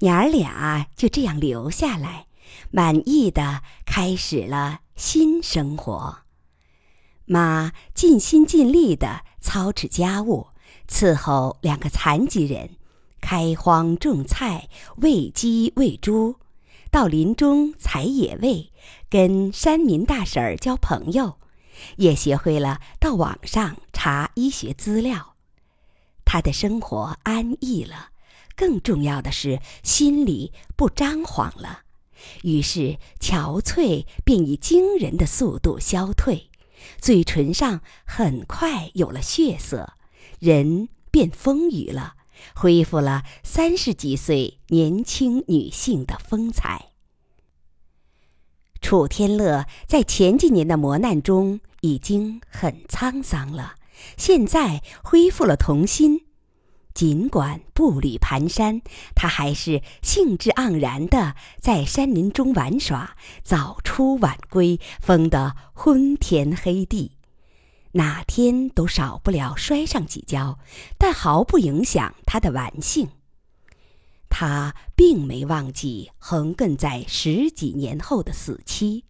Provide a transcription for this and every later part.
娘儿俩就这样留下来，满意的开始了新生活。妈尽心尽力的操持家务，伺候两个残疾人，开荒种菜，喂鸡喂猪，到林中采野味，跟山民大婶儿交朋友，也学会了到网上查医学资料。他的生活安逸了，更重要的是心里不张狂了，于是憔悴便以惊人的速度消退。嘴唇上很快有了血色，人变丰腴了，恢复了三十几岁年轻女性的风采。楚天乐在前几年的磨难中已经很沧桑了，现在恢复了童心。尽管步履蹒跚，他还是兴致盎然地在山林中玩耍，早出晚归，疯得昏天黑地，哪天都少不了摔上几跤，但毫不影响他的玩性。他并没忘记横亘在十几年后的死期。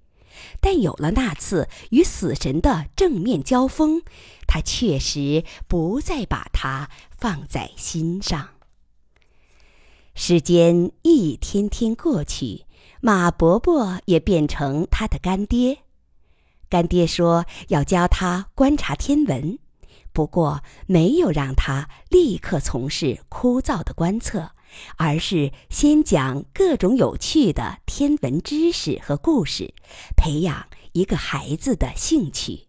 但有了那次与死神的正面交锋，他确实不再把它放在心上。时间一天天过去，马伯伯也变成他的干爹。干爹说要教他观察天文，不过没有让他立刻从事枯燥的观测。而是先讲各种有趣的天文知识和故事，培养一个孩子的兴趣。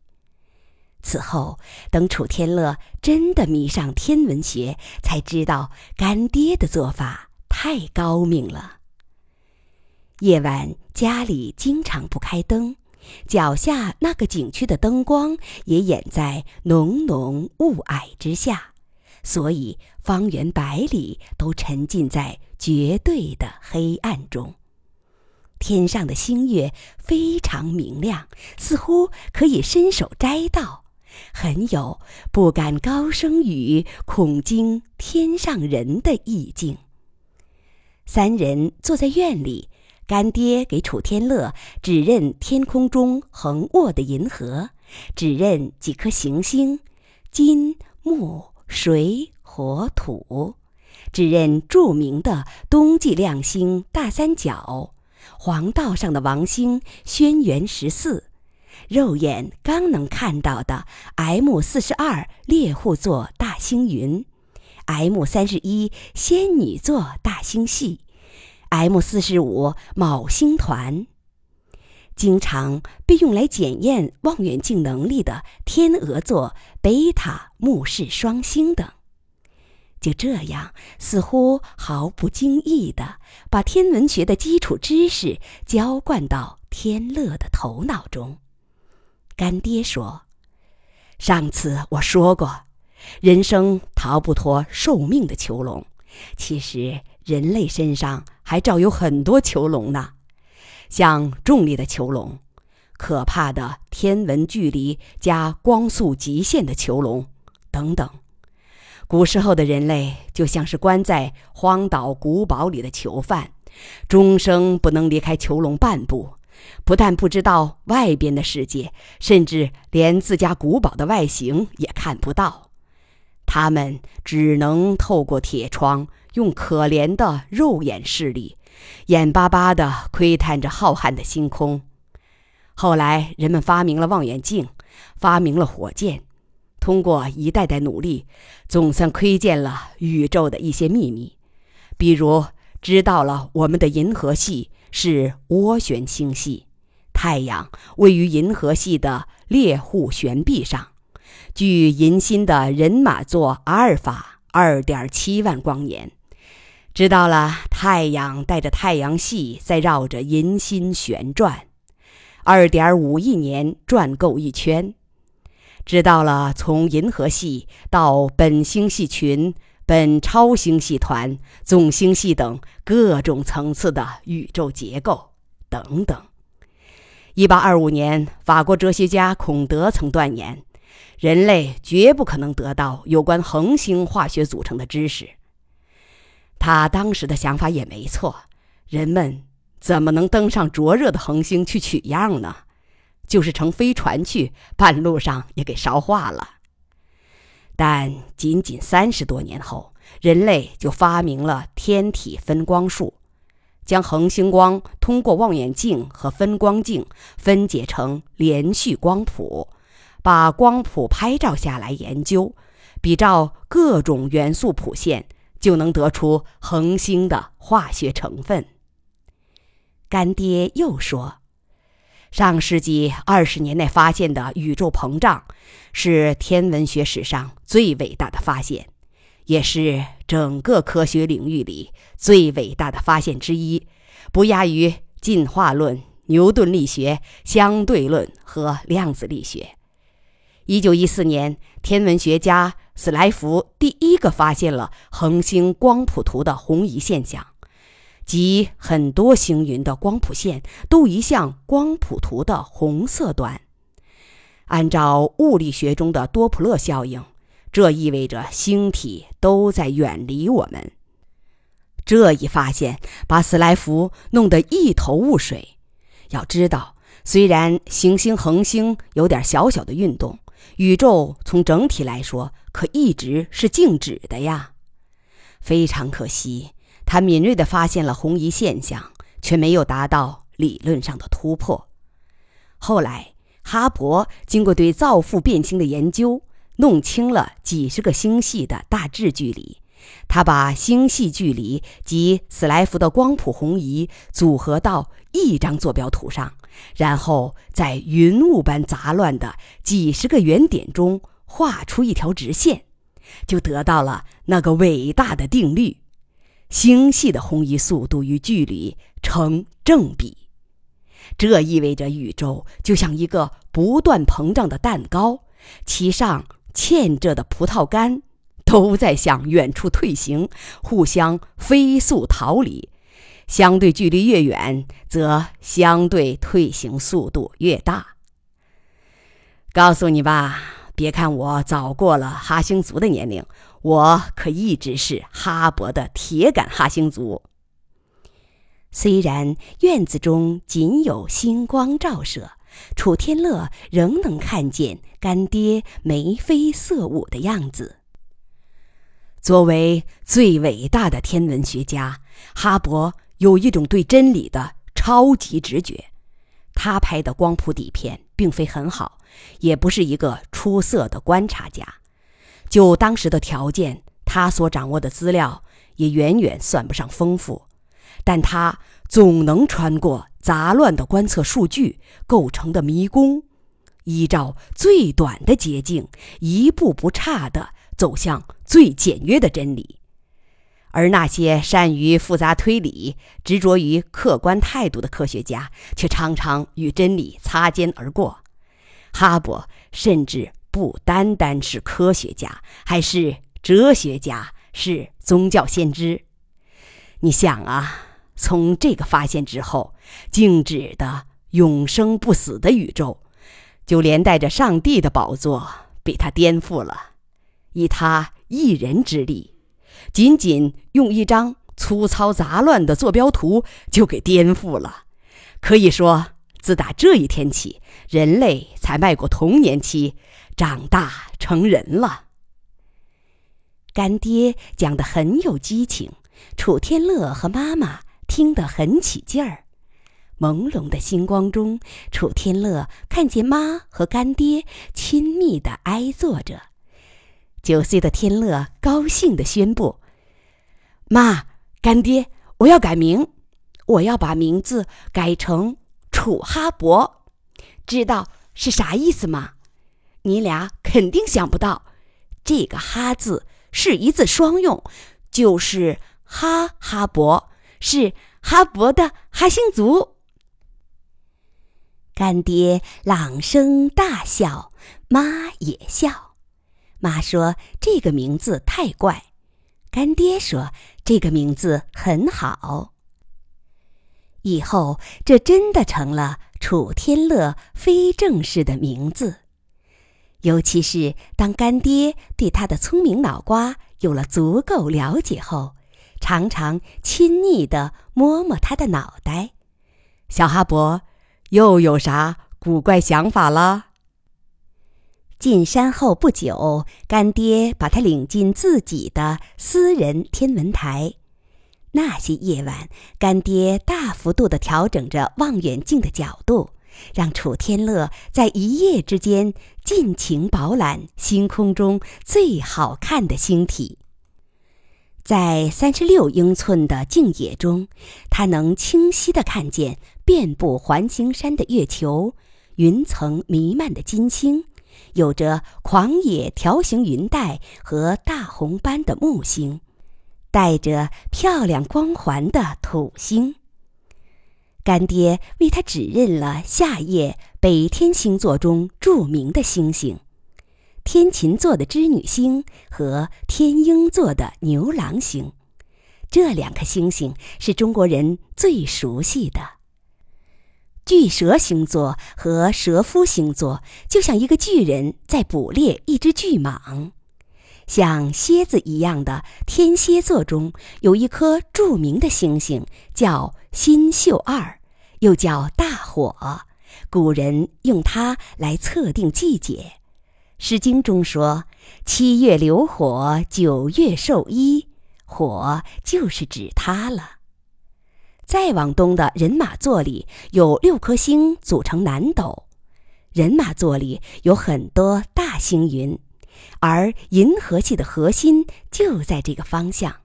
此后，等楚天乐真的迷上天文学，才知道干爹的做法太高明了。夜晚家里经常不开灯，脚下那个景区的灯光也掩在浓浓雾霭之下。所以，方圆百里都沉浸在绝对的黑暗中。天上的星月非常明亮，似乎可以伸手摘到，很有不敢高声语，恐惊天上人的意境。三人坐在院里，干爹给楚天乐指认天空中横卧的银河，指认几颗行星，金木。水火土，只认著名的冬季亮星大三角，黄道上的王星轩辕十四，肉眼刚能看到的 M 四十二猎户座大星云，M 三十一仙女座大星系，M 四十五昴星团。经常被用来检验望远镜能力的天鹅座、贝塔目视双星等，就这样似乎毫不经意地把天文学的基础知识浇灌到天乐的头脑中。干爹说：“上次我说过，人生逃不脱寿命的囚笼，其实人类身上还照有很多囚笼呢。”像重力的囚笼，可怕的天文距离加光速极限的囚笼，等等。古时候的人类就像是关在荒岛古堡里的囚犯，终生不能离开囚笼半步。不但不知道外边的世界，甚至连自家古堡的外形也看不到。他们只能透过铁窗，用可怜的肉眼视力。眼巴巴地窥探着浩瀚的星空。后来，人们发明了望远镜，发明了火箭，通过一代代努力，总算窥见了宇宙的一些秘密。比如，知道了我们的银河系是涡旋星系，太阳位于银河系的猎户旋臂上，距银星的人马座阿尔法二点七万光年。知道了，太阳带着太阳系在绕着银星旋转，二点五亿年转够一圈。知道了，从银河系到本星系群、本超星系团、总星系等各种层次的宇宙结构等等。一八二五年，法国哲学家孔德曾断言，人类绝不可能得到有关恒星化学组成的知识。他当时的想法也没错，人们怎么能登上灼热的恒星去取样呢？就是乘飞船去，半路上也给烧化了。但仅仅三十多年后，人类就发明了天体分光术，将恒星光通过望远镜和分光镜分解成连续光谱，把光谱拍照下来研究，比照各种元素谱线，就能得出恒星的化学成分。干爹又说。上世纪二十年代发现的宇宙膨胀，是天文学史上最伟大的发现，也是整个科学领域里最伟大的发现之一，不亚于进化论、牛顿力学、相对论和量子力学。一九一四年，天文学家斯莱弗第一个发现了恒星光谱图的红移现象。即很多星云的光谱线都移向光谱图的红色端。按照物理学中的多普勒效应，这意味着星体都在远离我们。这一发现把斯莱弗弄得一头雾水。要知道，虽然行星恒星有点小小的运动，宇宙从整体来说可一直是静止的呀。非常可惜。他敏锐地发现了红移现象，却没有达到理论上的突破。后来，哈勃经过对造父变星的研究，弄清了几十个星系的大致距离。他把星系距离及斯莱弗的光谱红移组合到一张坐标图上，然后在云雾般杂乱的几十个圆点中画出一条直线，就得到了那个伟大的定律。星系的红移速度与距离成正比，这意味着宇宙就像一个不断膨胀的蛋糕，其上嵌着的葡萄干都在向远处退行，互相飞速逃离。相对距离越远，则相对退行速度越大。告诉你吧，别看我早过了哈星族的年龄。我可一直是哈勃的铁杆哈星族。虽然院子中仅有星光照射，楚天乐仍能看见干爹眉飞色舞的样子。作为最伟大的天文学家，哈勃有一种对真理的超级直觉。他拍的光谱底片并非很好，也不是一个出色的观察家。就当时的条件，他所掌握的资料也远远算不上丰富，但他总能穿过杂乱的观测数据构成的迷宫，依照最短的捷径，一步不差地走向最简约的真理。而那些善于复杂推理、执着于客观态度的科学家，却常常与真理擦肩而过。哈勃甚至。不单单是科学家，还是哲学家，是宗教先知。你想啊，从这个发现之后，静止的、永生不死的宇宙，就连带着上帝的宝座被他颠覆了。以他一人之力，仅仅用一张粗糙杂乱的坐标图就给颠覆了。可以说，自打这一天起，人类才迈过童年期。长大成人了。干爹讲的很有激情，楚天乐和妈妈听得很起劲儿。朦胧的星光中，楚天乐看见妈和干爹亲密的挨坐着。九岁的天乐高兴地宣布：“妈，干爹，我要改名，我要把名字改成楚哈勃。知道是啥意思吗？”你俩肯定想不到，这个“哈”字是一字双用，就是哈哈勃，是哈勃的哈星族。干爹朗声大笑，妈也笑。妈说这个名字太怪，干爹说这个名字很好。以后这真的成了楚天乐非正式的名字。尤其是当干爹对他的聪明脑瓜有了足够了解后，常常亲昵地摸摸他的脑袋。小哈勃，又有啥古怪想法了？进山后不久，干爹把他领进自己的私人天文台。那些夜晚，干爹大幅度地调整着望远镜的角度，让楚天乐在一夜之间尽情饱览星空中最好看的星体。在三十六英寸的镜野中，他能清晰地看见遍布环形山的月球、云层弥漫的金星。有着狂野条形云带和大红斑的木星，带着漂亮光环的土星。干爹为他指认了夏夜北天星座中著名的星星——天琴座的织女星和天鹰座的牛郎星。这两颗星星是中国人最熟悉的。巨蛇星座和蛇夫星座就像一个巨人在捕猎一只巨蟒，像蝎子一样的天蝎座中有一颗著名的星星，叫星宿二，又叫大火，古人用它来测定季节，《诗经》中说：“七月流火，九月授衣。”火就是指它了。再往东的人马座里有六颗星组成南斗，人马座里有很多大星云，而银河系的核心就在这个方向。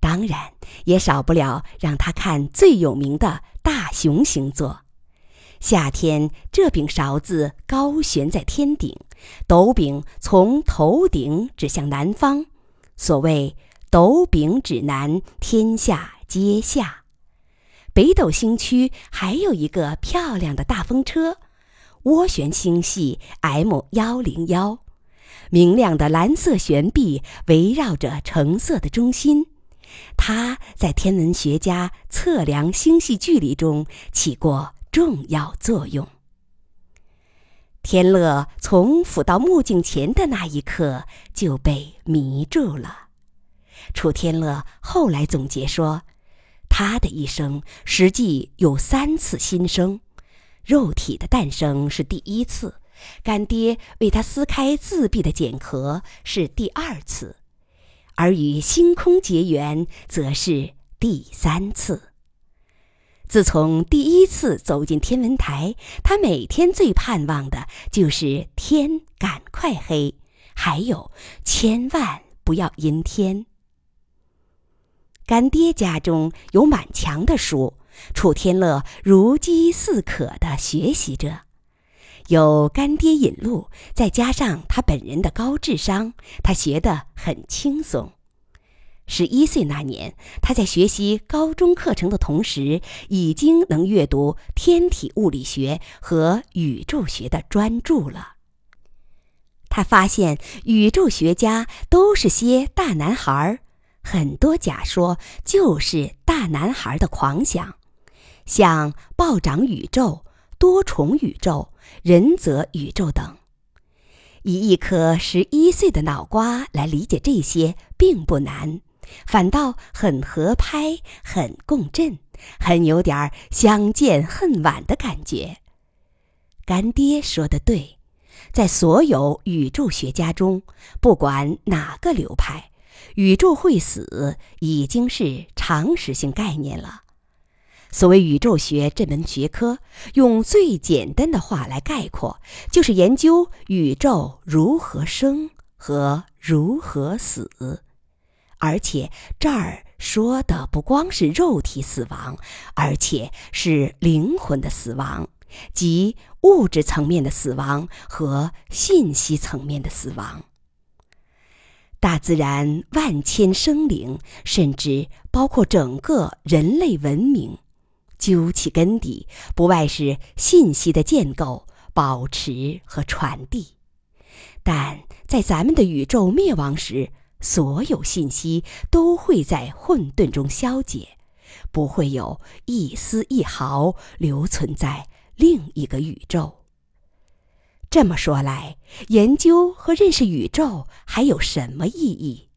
当然，也少不了让他看最有名的大熊星座。夏天，这柄勺子高悬在天顶，斗柄从头顶指向南方，所谓“斗柄指南，天下皆夏”。北斗星区还有一个漂亮的大风车，涡旋星系 M 幺零幺，明亮的蓝色悬臂围绕着橙色的中心，它在天文学家测量星系距离中起过重要作用。天乐从俯到目镜前的那一刻就被迷住了。楚天乐后来总结说。他的一生实际有三次新生，肉体的诞生是第一次，干爹为他撕开自闭的茧壳是第二次，而与星空结缘则是第三次。自从第一次走进天文台，他每天最盼望的就是天赶快黑，还有千万不要阴天。干爹家中有满墙的书，楚天乐如饥似渴地学习着。有干爹引路，再加上他本人的高智商，他学得很轻松。十一岁那年，他在学习高中课程的同时，已经能阅读天体物理学和宇宙学的专著了。他发现，宇宙学家都是些大男孩儿。很多假说就是大男孩的狂想，像暴涨宇宙、多重宇宙、人则宇宙等。以一颗十一岁的脑瓜来理解这些并不难，反倒很合拍、很共振、很有点相见恨晚的感觉。干爹说的对，在所有宇宙学家中，不管哪个流派。宇宙会死已经是常识性概念了。所谓宇宙学这门学科，用最简单的话来概括，就是研究宇宙如何生和如何死。而且这儿说的不光是肉体死亡，而且是灵魂的死亡，即物质层面的死亡和信息层面的死亡。大自然万千生灵，甚至包括整个人类文明，究其根底，不外是信息的建构、保持和传递。但在咱们的宇宙灭亡时，所有信息都会在混沌中消解，不会有一丝一毫留存在另一个宇宙。这么说来，研究和认识宇宙还有什么意义？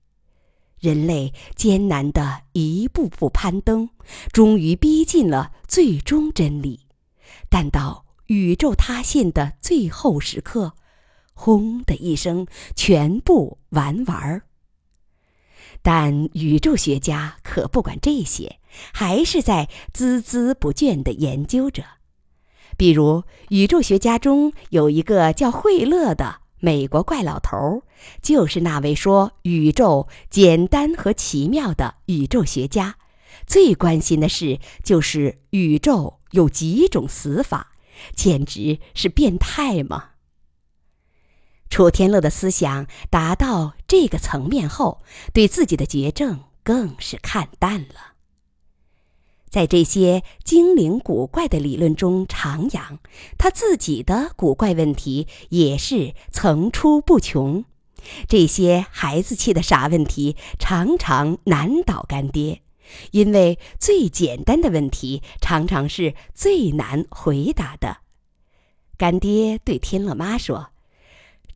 人类艰难的一步步攀登，终于逼近了最终真理。但到宇宙塌陷的最后时刻，轰的一声，全部完完儿。但宇宙学家可不管这些，还是在孜孜不倦地研究着。比如，宇宙学家中有一个叫惠勒的美国怪老头，就是那位说宇宙简单和奇妙的宇宙学家。最关心的事就是宇宙有几种死法，简直是变态吗？楚天乐的思想达到这个层面后，对自己的绝症更是看淡了。在这些精灵古怪的理论中徜徉，他自己的古怪问题也是层出不穷。这些孩子气的傻问题常常难倒干爹，因为最简单的问题常常是最难回答的。干爹对天乐妈说。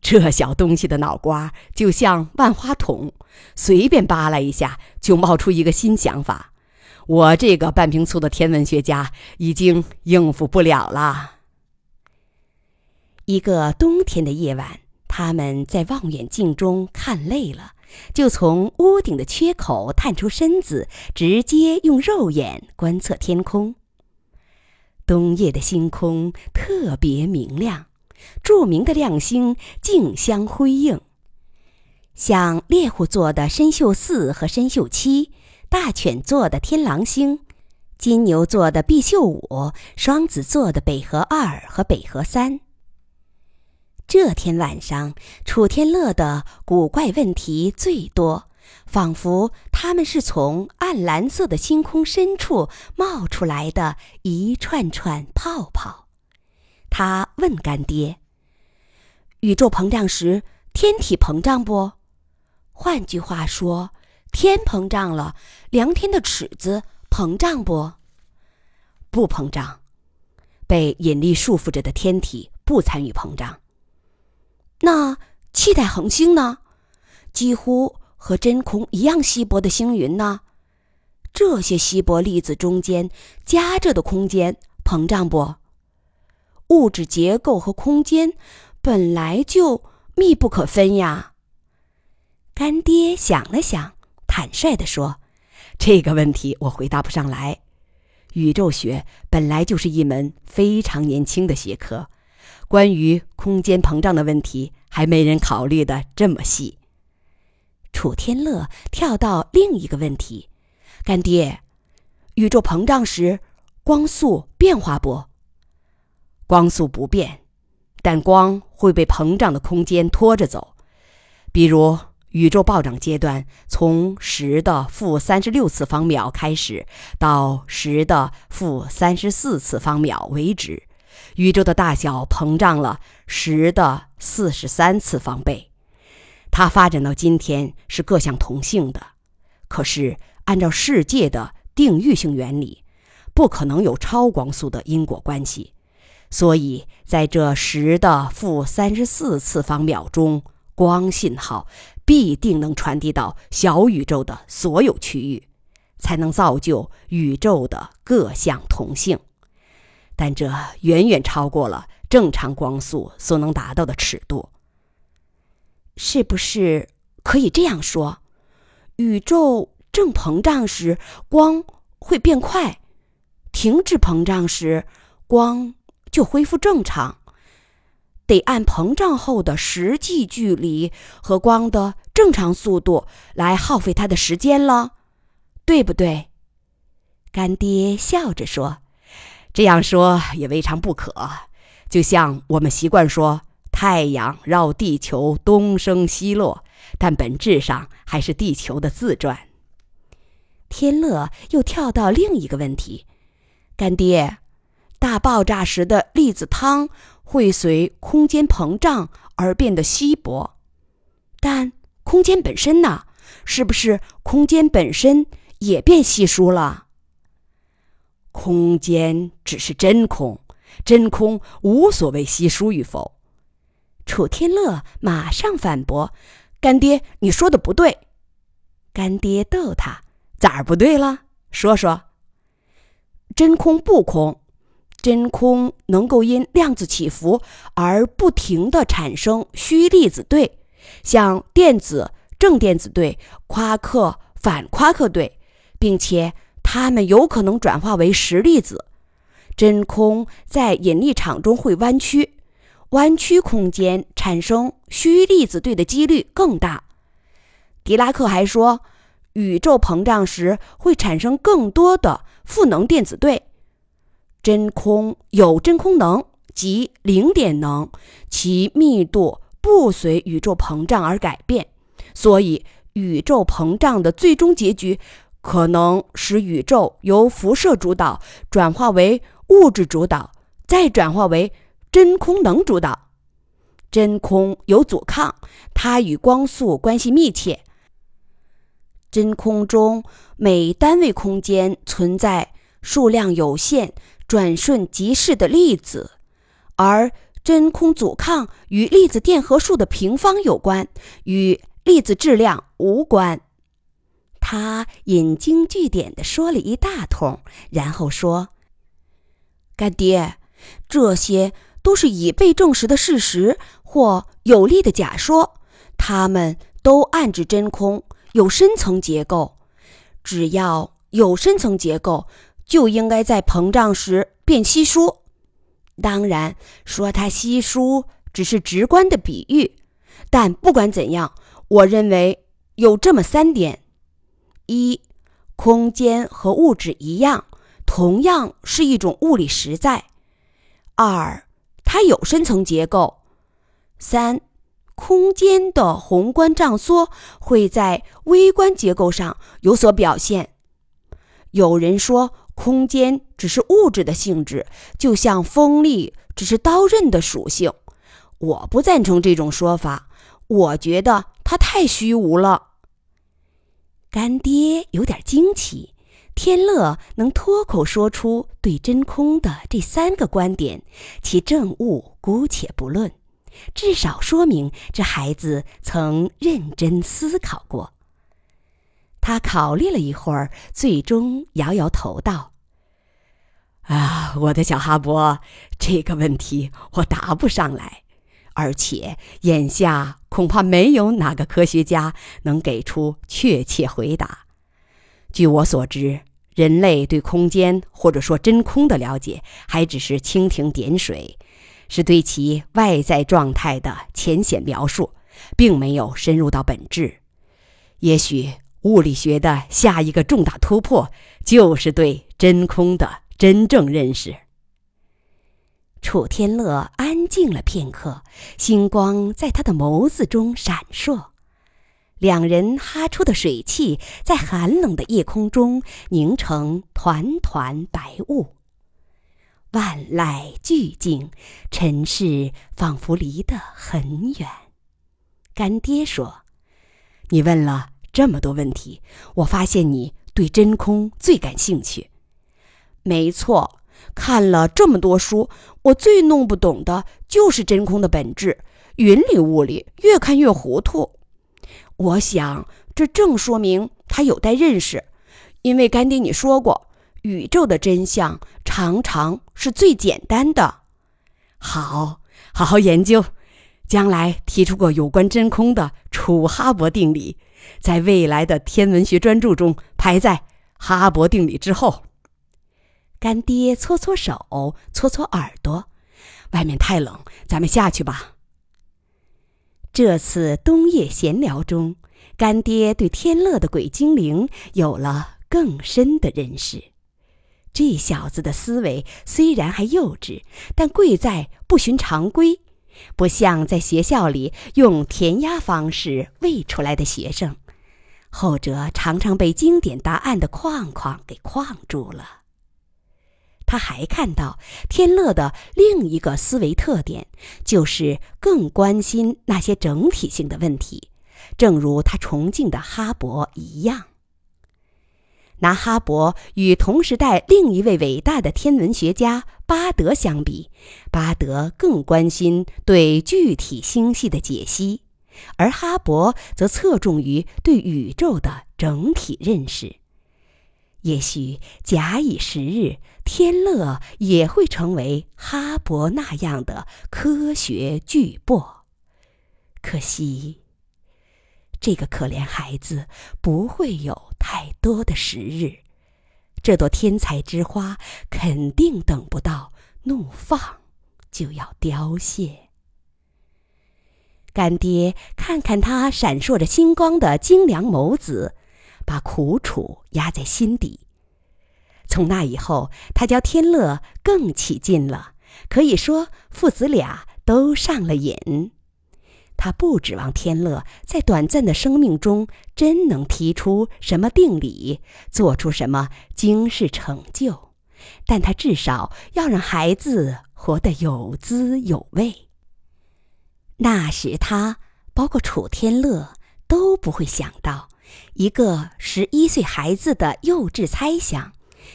这小东西的脑瓜就像万花筒，随便扒拉一下就冒出一个新想法。我这个半瓶醋的天文学家已经应付不了了。一个冬天的夜晚，他们在望远镜中看累了，就从屋顶的缺口探出身子，直接用肉眼观测天空。冬夜的星空特别明亮。著名的亮星竞相辉映，像猎户座的参宿四和参宿七，大犬座的天狼星，金牛座的毕宿五，双子座的北河二和北河三。这天晚上，楚天乐的古怪问题最多，仿佛他们是从暗蓝色的星空深处冒出来的一串串泡泡。他问干爹：“宇宙膨胀时，天体膨胀不？换句话说，天膨胀了，量天的尺子膨胀不？不膨胀。被引力束缚着的天体不参与膨胀。那气态恒星呢？几乎和真空一样稀薄的星云呢？这些稀薄粒子中间夹着的空间膨胀不？”物质结构和空间本来就密不可分呀。干爹想了想，坦率地说：“这个问题我回答不上来。宇宙学本来就是一门非常年轻的学科，关于空间膨胀的问题还没人考虑的这么细。”楚天乐跳到另一个问题：“干爹，宇宙膨胀时，光速变化不？”光速不变，但光会被膨胀的空间拖着走。比如，宇宙暴涨阶段从十的负三十六次方秒开始，到十的负三十四次方秒为止，宇宙的大小膨胀了十的四十三次方倍。它发展到今天是各项同性的，可是按照世界的定域性原理，不可能有超光速的因果关系。所以，在这十的负三十四次方秒中，光信号必定能传递到小宇宙的所有区域，才能造就宇宙的各项同性。但这远远超过了正常光速所能达到的尺度。是不是可以这样说：宇宙正膨胀时，光会变快；停止膨胀时，光。就恢复正常，得按膨胀后的实际距离和光的正常速度来耗费它的时间了，对不对？干爹笑着说：“这样说也未尝不可。就像我们习惯说，太阳绕地球东升西落，但本质上还是地球的自转。”天乐又跳到另一个问题：“干爹。”大爆炸时的粒子汤会随空间膨胀而变得稀薄，但空间本身呢？是不是空间本身也变稀疏了？空间只是真空，真空无所谓稀疏与否。楚天乐马上反驳：“干爹，你说的不对。干爹逗他：“咋儿不对了？说说。”真空不空，真空能够因量子起伏而不停地产生虚粒子对，像电子正电子对、夸克反夸克对，并且它们有可能转化为实粒子。真空在引力场中会弯曲，弯曲空间产生虚粒子对的几率更大。狄拉克还说，宇宙膨胀时会产生更多的负能电子对。真空有真空能及零点能，其密度不随宇宙膨胀而改变，所以宇宙膨胀的最终结局可能使宇宙由辐射主导转化为物质主导，再转化为真空能主导。真空有阻抗，它与光速关系密切。真空中每单位空间存在数量有限、转瞬即逝的粒子，而真空阻抗与粒子电荷数的平方有关，与粒子质量无关。他引经据典的说了一大通，然后说：“干爹，这些都是已被证实的事实或有力的假说，他们都暗指真空。”有深层结构，只要有深层结构，就应该在膨胀时变稀疏。当然，说它稀疏只是直观的比喻，但不管怎样，我认为有这么三点：一，空间和物质一样，同样是一种物理实在；二，它有深层结构；三。空间的宏观胀缩会在微观结构上有所表现。有人说，空间只是物质的性质，就像锋利只是刀刃的属性。我不赞成这种说法，我觉得它太虚无了。干爹有点惊奇，天乐能脱口说出对真空的这三个观点，其正误姑且不论。至少说明这孩子曾认真思考过。他考虑了一会儿，最终摇摇头道：“啊，我的小哈勃，这个问题我答不上来，而且眼下恐怕没有哪个科学家能给出确切回答。据我所知，人类对空间或者说真空的了解还只是蜻蜓点水。”是对其外在状态的浅显描述，并没有深入到本质。也许物理学的下一个重大突破，就是对真空的真正认识。楚天乐安静了片刻，星光在他的眸子中闪烁，两人哈出的水汽在寒冷的夜空中凝成团团白雾。万籁俱静，尘世仿佛离得很远。干爹说：“你问了这么多问题，我发现你对真空最感兴趣。没错，看了这么多书，我最弄不懂的就是真空的本质。云里雾里，越看越糊涂。我想，这正说明它有待认识，因为干爹你说过。”宇宙的真相常常是最简单的。好，好好研究，将来提出个有关真空的楚哈勃定理，在未来的天文学专著中排在哈勃定理之后。干爹搓搓手，搓搓耳朵，外面太冷，咱们下去吧。这次冬夜闲聊中，干爹对天乐的鬼精灵有了更深的认识。这小子的思维虽然还幼稚，但贵在不循常规，不像在学校里用填鸭方式喂出来的学生，后者常常被经典答案的框框给框住了。他还看到天乐的另一个思维特点，就是更关心那些整体性的问题，正如他崇敬的哈勃一样。拿哈勃与同时代另一位伟大的天文学家巴德相比，巴德更关心对具体星系的解析，而哈勃则侧重于对宇宙的整体认识。也许假以时日，天乐也会成为哈勃那样的科学巨擘。可惜，这个可怜孩子不会有太多的时日。这朵天才之花肯定等不到怒放，就要凋谢。干爹看看他闪烁着星光的精良眸子。把苦楚压在心底。从那以后，他教天乐更起劲了，可以说父子俩都上了瘾。他不指望天乐在短暂的生命中真能提出什么定理，做出什么惊世成就，但他至少要让孩子活得有滋有味。那时他，包括楚天乐，都不会想到。一个十一岁孩子的幼稚猜想，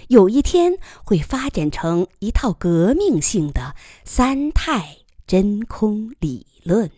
有一天会发展成一套革命性的三态真空理论。